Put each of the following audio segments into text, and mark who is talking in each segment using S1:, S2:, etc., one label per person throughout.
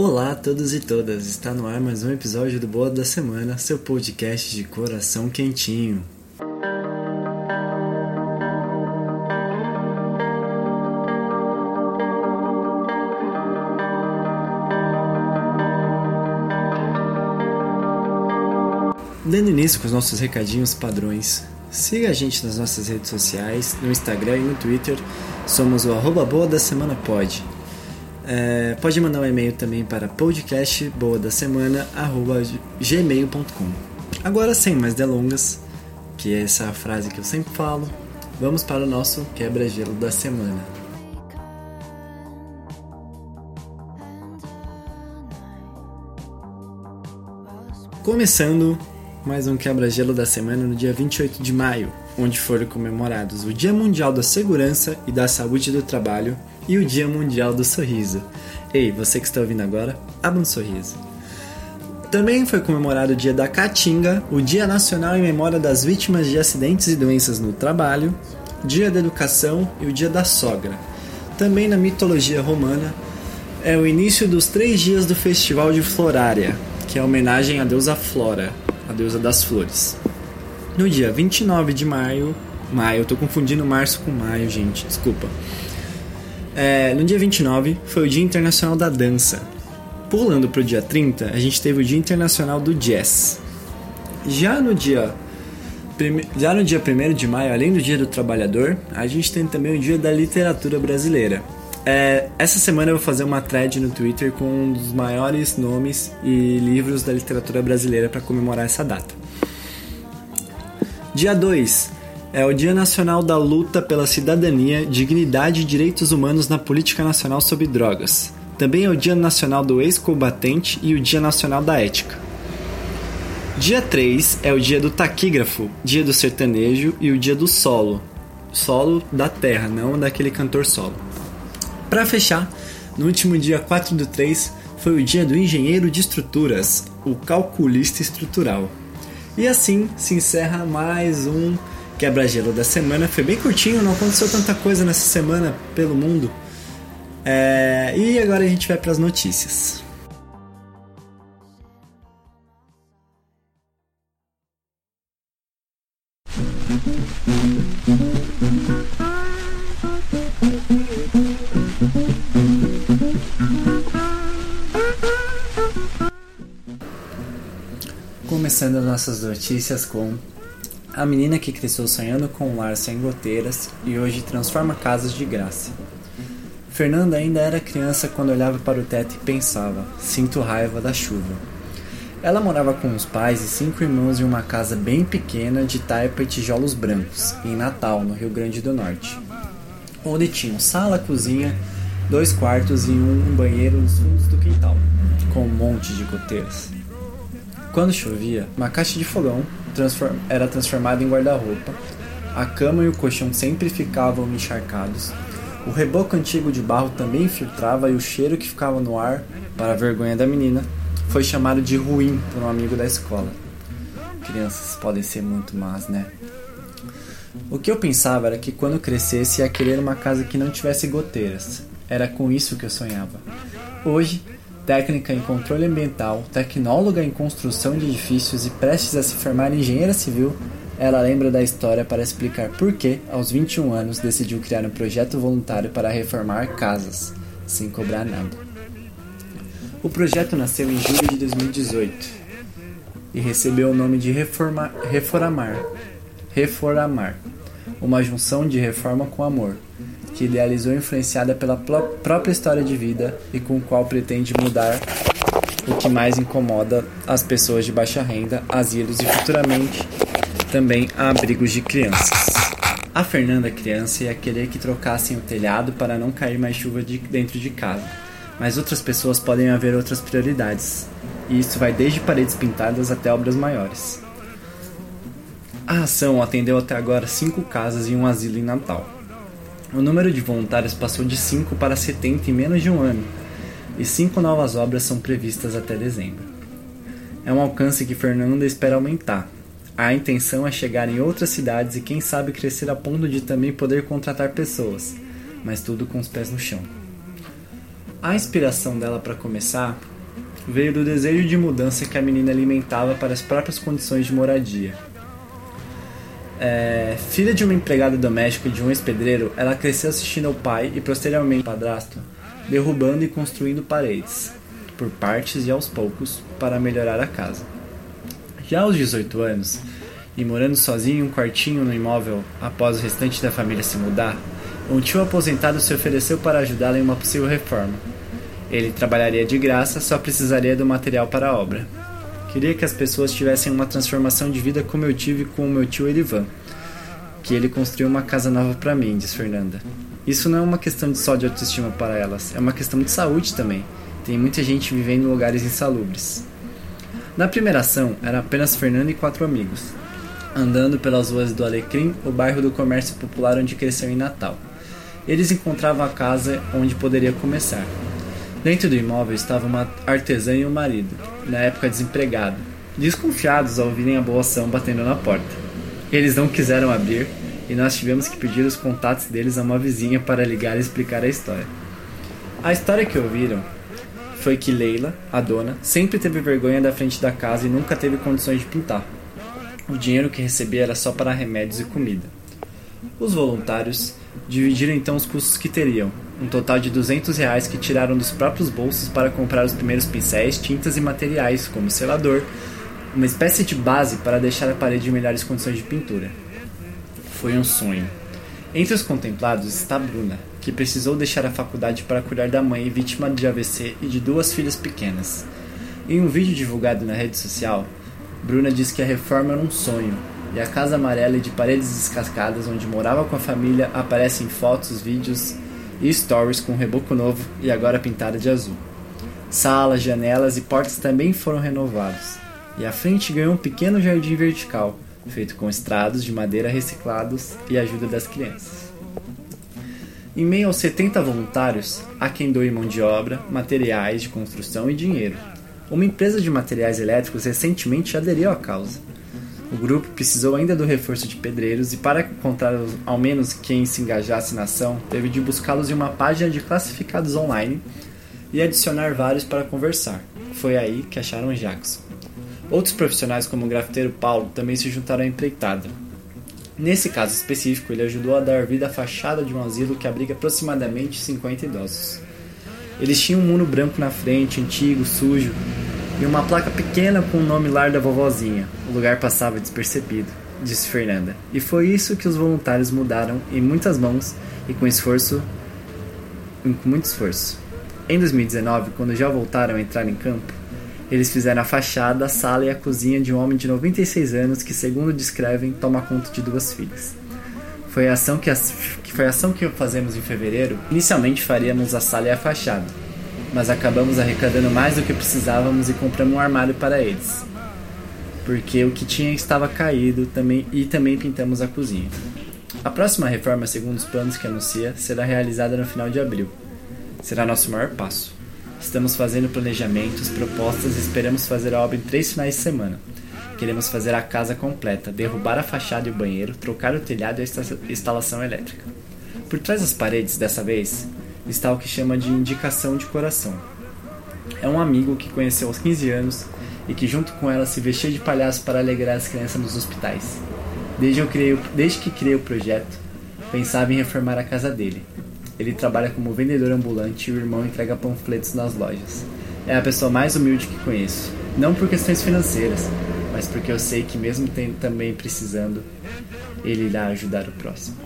S1: Olá a todos e todas, está no ar mais um episódio do Boa da Semana, seu podcast de coração quentinho. Dando início com os nossos recadinhos padrões, siga a gente nas nossas redes sociais, no Instagram e no Twitter, somos o arroba Boa da Semana. É, pode mandar um e-mail também para podcastboadasemana.gmail.com Agora, sem mais delongas, que é essa frase que eu sempre falo, vamos para o nosso quebra-gelo da semana. Começando mais um quebra-gelo da semana no dia 28 de maio, onde foram comemorados o Dia Mundial da Segurança e da Saúde do Trabalho e o Dia Mundial do Sorriso. Ei, você que está ouvindo agora, abra um sorriso. Também foi comemorado o Dia da Caatinga, o Dia Nacional em Memória das Vítimas de Acidentes e Doenças no Trabalho, Dia da Educação e o Dia da Sogra. Também na mitologia romana, é o início dos três dias do Festival de Florária, que é homenagem à deusa Flora, a deusa das flores. No dia 29 de maio, maio, tô confundindo março com maio, gente, desculpa. É, no dia 29 foi o Dia Internacional da Dança. Pulando pro dia 30, a gente teve o Dia Internacional do Jazz. Já no dia já no dia 1 de maio, além do Dia do Trabalhador, a gente tem também o Dia da Literatura Brasileira. É, essa semana eu vou fazer uma thread no Twitter com um dos maiores nomes e livros da literatura brasileira para comemorar essa data. Dia 2 é o Dia Nacional da Luta pela Cidadania, Dignidade e Direitos Humanos na Política Nacional sobre Drogas. Também é o Dia Nacional do Ex-Combatente e o Dia Nacional da Ética. Dia 3 é o Dia do Taquígrafo, Dia do Sertanejo e o Dia do Solo. Solo da terra, não daquele cantor solo. Para fechar, no último dia 4 do 3 foi o dia do engenheiro de estruturas, o calculista estrutural. E assim se encerra mais um quebra-gelo da semana. Foi bem curtinho, não aconteceu tanta coisa nessa semana pelo mundo. É... E agora a gente vai para as notícias. Começando nossas notícias com a menina que cresceu sonhando com um lar sem goteiras e hoje transforma casas de graça. Fernanda ainda era criança quando olhava para o teto e pensava: sinto raiva da chuva. Ela morava com os pais e cinco irmãos em uma casa bem pequena de taipa e tijolos brancos, em Natal, no Rio Grande do Norte, onde tinham sala, cozinha, dois quartos e um banheiro nos fundos do quintal, com um monte de goteiras. Quando chovia, uma caixa de fogão transform era transformada em guarda-roupa, a cama e o colchão sempre ficavam encharcados, o reboco antigo de barro também infiltrava e o cheiro que ficava no ar, para a vergonha da menina, foi chamado de ruim por um amigo da escola. Crianças podem ser muito más, né? O que eu pensava era que quando crescesse ia querer uma casa que não tivesse goteiras. Era com isso que eu sonhava. Hoje, técnica em controle ambiental, tecnóloga em construção de edifícios e prestes a se formar em engenheira civil, ela lembra da história para explicar por que, aos 21 anos, decidiu criar um projeto voluntário para reformar casas, sem cobrar nada. O projeto nasceu em julho de 2018 e recebeu o nome de Reforma, Reformar, Reformar, uma junção de reforma com amor, que idealizou influenciada pela própria história de vida e com o qual pretende mudar o que mais incomoda as pessoas de baixa renda, asilos e futuramente também abrigos de crianças. A Fernanda criança ia querer que trocassem o telhado para não cair mais chuva de dentro de casa, mas outras pessoas podem haver outras prioridades, e isso vai desde paredes pintadas até obras maiores. A ação atendeu até agora cinco casas e um asilo em Natal. O número de voluntários passou de 5 para 70 em menos de um ano, e cinco novas obras são previstas até dezembro. É um alcance que Fernanda espera aumentar. A intenção é chegar em outras cidades e quem sabe crescer a ponto de também poder contratar pessoas, mas tudo com os pés no chão. A inspiração dela para começar veio do desejo de mudança que a menina alimentava para as próprias condições de moradia. É, filha de uma empregada doméstica e de um ex-pedreiro, ela cresceu assistindo ao pai e posteriormente ao padrasto, derrubando e construindo paredes, por partes e aos poucos, para melhorar a casa. Já aos 18 anos, e morando sozinho em um quartinho no imóvel após o restante da família se mudar, um tio aposentado se ofereceu para ajudá-la em uma possível reforma. Ele trabalharia de graça, só precisaria do material para a obra. Queria que as pessoas tivessem uma transformação de vida como eu tive com o meu tio Erivan, que ele construiu uma casa nova para mim, diz Fernanda. Isso não é uma questão de só de autoestima para elas, é uma questão de saúde também. Tem muita gente vivendo em lugares insalubres. Na primeira ação, era apenas Fernanda e quatro amigos, andando pelas ruas do Alecrim, o bairro do comércio popular onde cresceu em Natal. Eles encontravam a casa onde poderia começar. Dentro do imóvel estava uma artesã e um marido, na época desempregado, desconfiados ao ouvirem a boa ação batendo na porta. Eles não quiseram abrir e nós tivemos que pedir os contatos deles a uma vizinha para ligar e explicar a história. A história que ouviram foi que Leila, a dona, sempre teve vergonha da frente da casa e nunca teve condições de pintar. O dinheiro que recebia era só para remédios e comida. Os voluntários Dividiram então os custos que teriam, um total de 200 reais que tiraram dos próprios bolsos para comprar os primeiros pincéis, tintas e materiais, como selador, uma espécie de base para deixar a parede em melhores condições de pintura. Foi um sonho. Entre os contemplados está Bruna, que precisou deixar a faculdade para cuidar da mãe vítima de AVC e de duas filhas pequenas. Em um vídeo divulgado na rede social, Bruna diz que a reforma era um sonho e a casa amarela e de paredes descascadas onde morava com a família aparecem fotos, vídeos e stories com um reboco novo e agora pintada de azul. Salas, janelas e portas também foram renovados, e a frente ganhou um pequeno jardim vertical, feito com estrados de madeira reciclados e ajuda das crianças. Em meio aos 70 voluntários, há quem doe mão de obra, materiais de construção e dinheiro. Uma empresa de materiais elétricos recentemente aderiu à causa. O grupo precisou ainda do reforço de pedreiros e, para encontrar ao menos quem se engajasse na ação, teve de buscá-los em uma página de classificados online e adicionar vários para conversar. Foi aí que acharam Jackson. Outros profissionais, como o grafiteiro Paulo, também se juntaram à empreitada. Nesse caso específico, ele ajudou a dar vida à fachada de um asilo que abriga aproximadamente 50 idosos. Eles tinham um muro branco na frente, antigo, sujo, e uma placa pequena com o nome lar da vovozinha. O lugar passava despercebido, disse Fernanda. E foi isso que os voluntários mudaram em muitas mãos e com esforço, com muito esforço. Em 2019, quando já voltaram a entrar em campo, eles fizeram a fachada, a sala e a cozinha de um homem de 96 anos que, segundo descrevem, toma conta de duas filhas. Foi a ação que, as, que foi a ação que fazemos em fevereiro. Inicialmente faríamos a sala e a fachada, mas acabamos arrecadando mais do que precisávamos e compramos um armário para eles. Porque o que tinha estava caído também e também pintamos a cozinha. A próxima reforma, segundo os planos que anuncia, será realizada no final de abril. Será nosso maior passo. Estamos fazendo planejamentos, propostas e esperamos fazer a obra em três finais de semana. Queremos fazer a casa completa, derrubar a fachada e o banheiro, trocar o telhado e a instalação elétrica. Por trás das paredes, dessa vez, está o que chama de indicação de coração. É um amigo que conheceu aos 15 anos e que junto com ela se vestia de palhaço para alegrar as crianças nos hospitais. Desde, criei, desde que criei o projeto, pensava em reformar a casa dele. Ele trabalha como vendedor ambulante e o irmão entrega panfletos nas lojas. É a pessoa mais humilde que conheço. Não por questões financeiras, mas porque eu sei que mesmo também precisando, ele irá ajudar o próximo.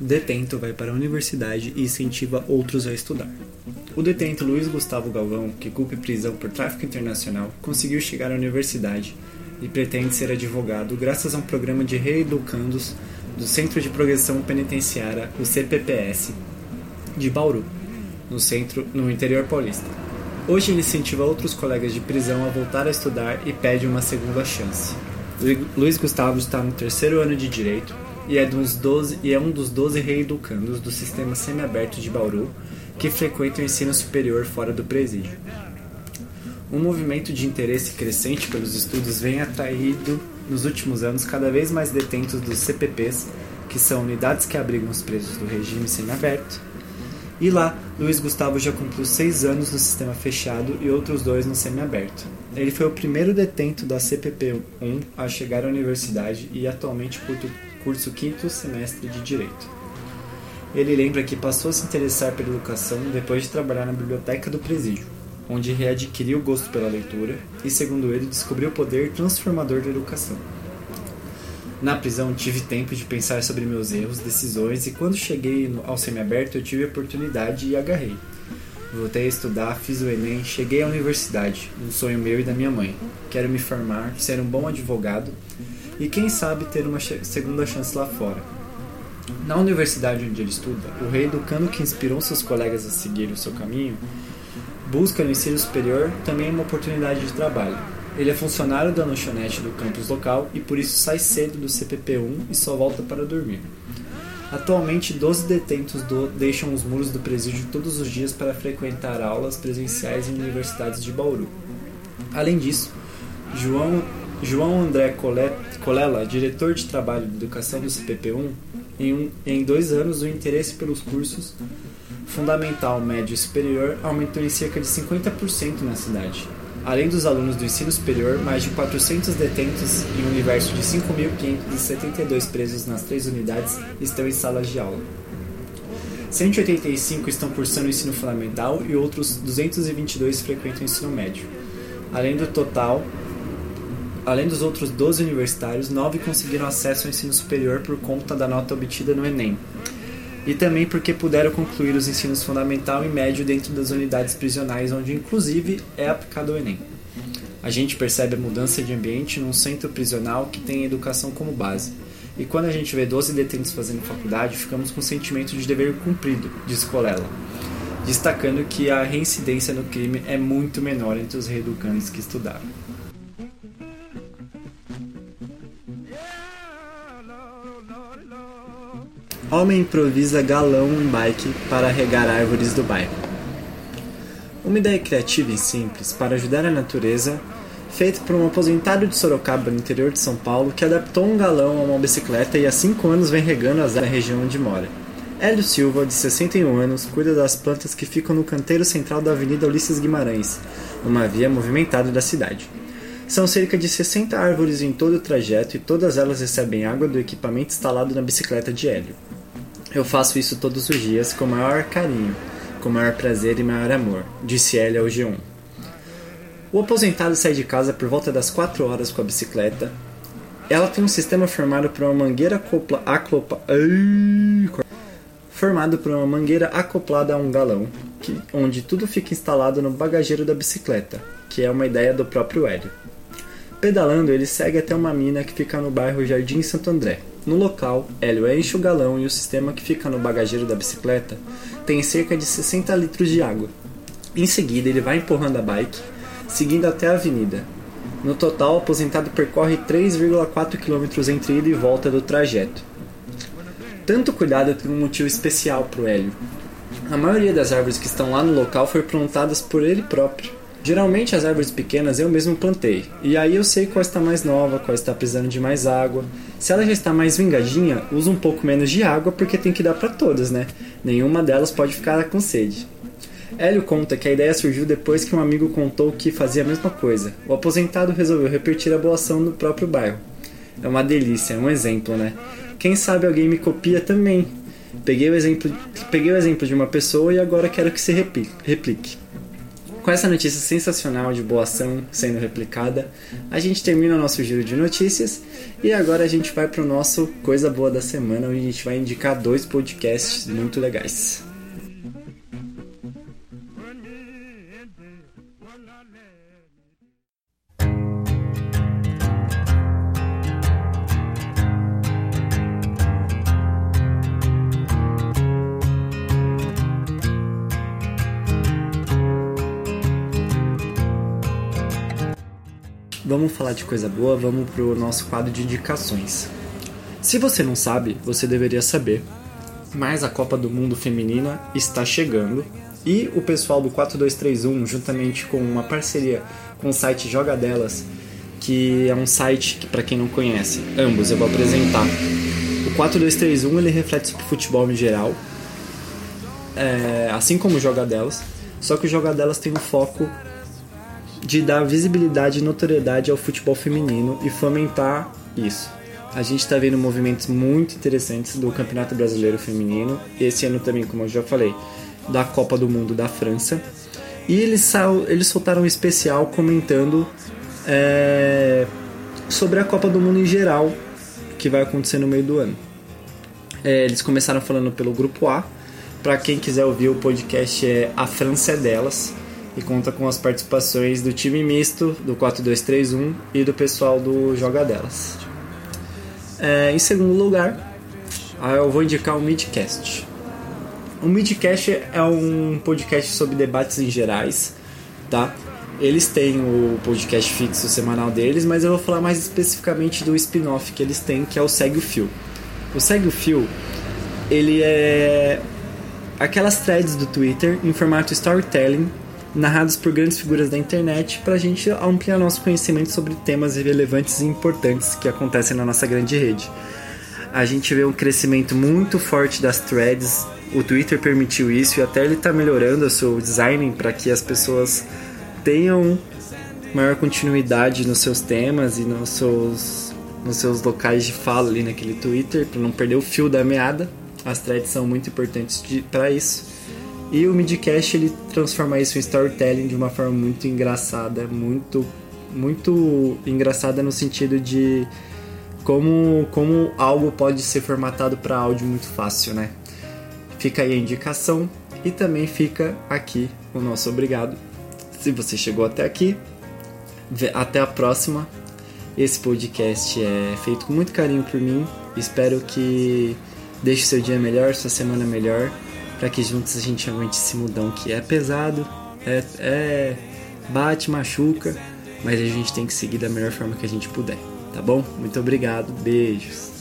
S1: Detento vai para a universidade e incentiva outros a estudar. O detento Luiz Gustavo Galvão, que culpa prisão por tráfico internacional, conseguiu chegar à universidade e pretende ser advogado graças a um programa de reeducandos do Centro de Progressão Penitenciária, o CPPS, de Bauru, no centro, no interior paulista. Hoje ele incentiva outros colegas de prisão a voltar a estudar e pede uma segunda chance. Luiz Gustavo está no terceiro ano de Direito e é, dos 12, e é um dos 12 reeducandos do sistema semiaberto de Bauru que frequenta o ensino superior fora do presídio. Um movimento de interesse crescente pelos estudos vem atraído nos últimos anos cada vez mais detentos dos CPPs que são unidades que abrigam os presos do regime semiaberto. E lá, Luiz Gustavo já cumpriu seis anos no sistema fechado e outros dois no semiaberto. Ele foi o primeiro detento da CPP-1 a chegar à universidade e atualmente curso quinto semestre de Direito. Ele lembra que passou a se interessar pela educação depois de trabalhar na biblioteca do presídio, onde readquiriu o gosto pela leitura e, segundo ele, descobriu o poder transformador da educação. Na prisão tive tempo de pensar sobre meus erros, decisões e quando cheguei ao semiaberto eu tive a oportunidade e agarrei. Voltei a estudar, fiz o Enem, cheguei à universidade, um sonho meu e da minha mãe. Quero me formar, ser um bom advogado e quem sabe ter uma segunda chance lá fora. Na universidade onde ele estuda, o rei educando que inspirou seus colegas a seguir o seu caminho, busca no ensino superior também uma oportunidade de trabalho. Ele é funcionário da lanchonete do campus local e por isso sai cedo do CPP-1 e só volta para dormir. Atualmente, 12 detentos do, deixam os muros do presídio todos os dias para frequentar aulas presenciais em universidades de Bauru. Além disso, João, João André Colela, diretor de trabalho de educação do CPP-1, em, um, em dois anos o interesse pelos cursos fundamental, médio e superior aumentou em cerca de 50% na cidade. Além dos alunos do ensino superior, mais de 400 detentos em um universo de 5.572 presos nas três unidades estão em salas de aula. 185 estão cursando o ensino fundamental e outros 222 frequentam o ensino médio. Além do total, além dos outros 12 universitários, 9 conseguiram acesso ao ensino superior por conta da nota obtida no Enem e também porque puderam concluir os ensinos fundamental e médio dentro das unidades prisionais, onde inclusive é aplicado o Enem. A gente percebe a mudança de ambiente num centro prisional que tem educação como base. E quando a gente vê 12 detentos fazendo faculdade, ficamos com o sentimento de dever cumprido, diz Colela, destacando que a reincidência no crime é muito menor entre os reeducantes que estudaram. Homem improvisa galão em bike para regar árvores do bairro. Uma ideia criativa e simples para ajudar a natureza, feita por um aposentado de Sorocaba, no interior de São Paulo, que adaptou um galão a uma bicicleta e há 5 anos vem regando as na região onde mora. Hélio Silva, de 61 anos, cuida das plantas que ficam no canteiro central da Avenida Ulisses Guimarães, uma via movimentada da cidade. São cerca de 60 árvores em todo o trajeto e todas elas recebem água do equipamento instalado na bicicleta de Hélio. Eu faço isso todos os dias com maior carinho, com maior prazer e maior amor, disse ele ao G1. O aposentado sai de casa por volta das 4 horas com a bicicleta. Ela tem um sistema formado por uma mangueira acopla, acopla, formado por uma mangueira acoplada a um galão, que, onde tudo fica instalado no bagageiro da bicicleta, que é uma ideia do próprio Hélio. Pedalando, ele segue até uma mina que fica no bairro Jardim Santo André, no local, Hélio enche o galão e o sistema que fica no bagageiro da bicicleta tem cerca de 60 litros de água. Em seguida, ele vai empurrando a bike, seguindo até a avenida. No total, o aposentado percorre 3,4 km entre ida e volta do trajeto. Tanto cuidado tem um motivo especial para o Hélio. A maioria das árvores que estão lá no local foi plantadas por ele próprio. Geralmente as árvores pequenas eu mesmo plantei, e aí eu sei qual está mais nova, qual está precisando de mais água. Se ela já está mais vingadinha, usa um pouco menos de água porque tem que dar para todas, né? Nenhuma delas pode ficar com sede. Hélio conta que a ideia surgiu depois que um amigo contou que fazia a mesma coisa. O aposentado resolveu repetir a boa ação no próprio bairro. É uma delícia, é um exemplo, né? Quem sabe alguém me copia também. Peguei o exemplo, peguei o exemplo de uma pessoa e agora quero que se replique. Com essa notícia sensacional de boa ação sendo replicada, a gente termina o nosso giro de notícias e agora a gente vai para o nosso Coisa Boa da Semana, onde a gente vai indicar dois podcasts muito legais. Falar de coisa boa, vamos pro nosso quadro de indicações. Se você não sabe, você deveria saber. Mas a Copa do Mundo Feminina está chegando e o pessoal do 4231, juntamente com uma parceria com o site Jogadelas, que é um site que para quem não conhece, ambos eu vou apresentar. O 4-2-3-1 ele reflete sobre futebol em geral, é, assim como o Jogadelas, só que o Jogadelas tem um foco de dar visibilidade e notoriedade ao futebol feminino e fomentar isso. A gente está vendo movimentos muito interessantes do Campeonato Brasileiro Feminino, esse ano também, como eu já falei, da Copa do Mundo da França. E eles, eles soltaram um especial comentando é, sobre a Copa do Mundo em geral, que vai acontecer no meio do ano. É, eles começaram falando pelo grupo A. Para quem quiser ouvir o podcast é A França é Delas e conta com as participações do time misto do 4231 e do pessoal do Joga Delas. É, em segundo lugar, eu vou indicar o Midcast. O Midcast é um podcast sobre debates em gerais, tá? Eles têm o podcast fixo semanal deles, mas eu vou falar mais especificamente do spin-off que eles têm, que é o Segue o Fio. O Segue o Fio, ele é aquelas threads do Twitter em formato storytelling, narrados por grandes figuras da internet, para a gente ampliar nosso conhecimento sobre temas relevantes e importantes que acontecem na nossa grande rede. A gente vê um crescimento muito forte das threads, o Twitter permitiu isso e até ele está melhorando o seu design para que as pessoas tenham maior continuidade nos seus temas e nos seus, nos seus locais de fala ali naquele Twitter, para não perder o fio da meada. As threads são muito importantes para isso. E o Midcast ele transforma isso em storytelling de uma forma muito engraçada, muito muito engraçada no sentido de como como algo pode ser formatado para áudio muito fácil, né? Fica aí a indicação e também fica aqui o nosso obrigado se você chegou até aqui, até a próxima. Esse podcast é feito com muito carinho por mim. Espero que deixe seu dia melhor, sua semana melhor, para que juntos a gente aguente esse mudão que é pesado, é, é bate, machuca, mas a gente tem que seguir da melhor forma que a gente puder, tá bom? Muito obrigado, beijos.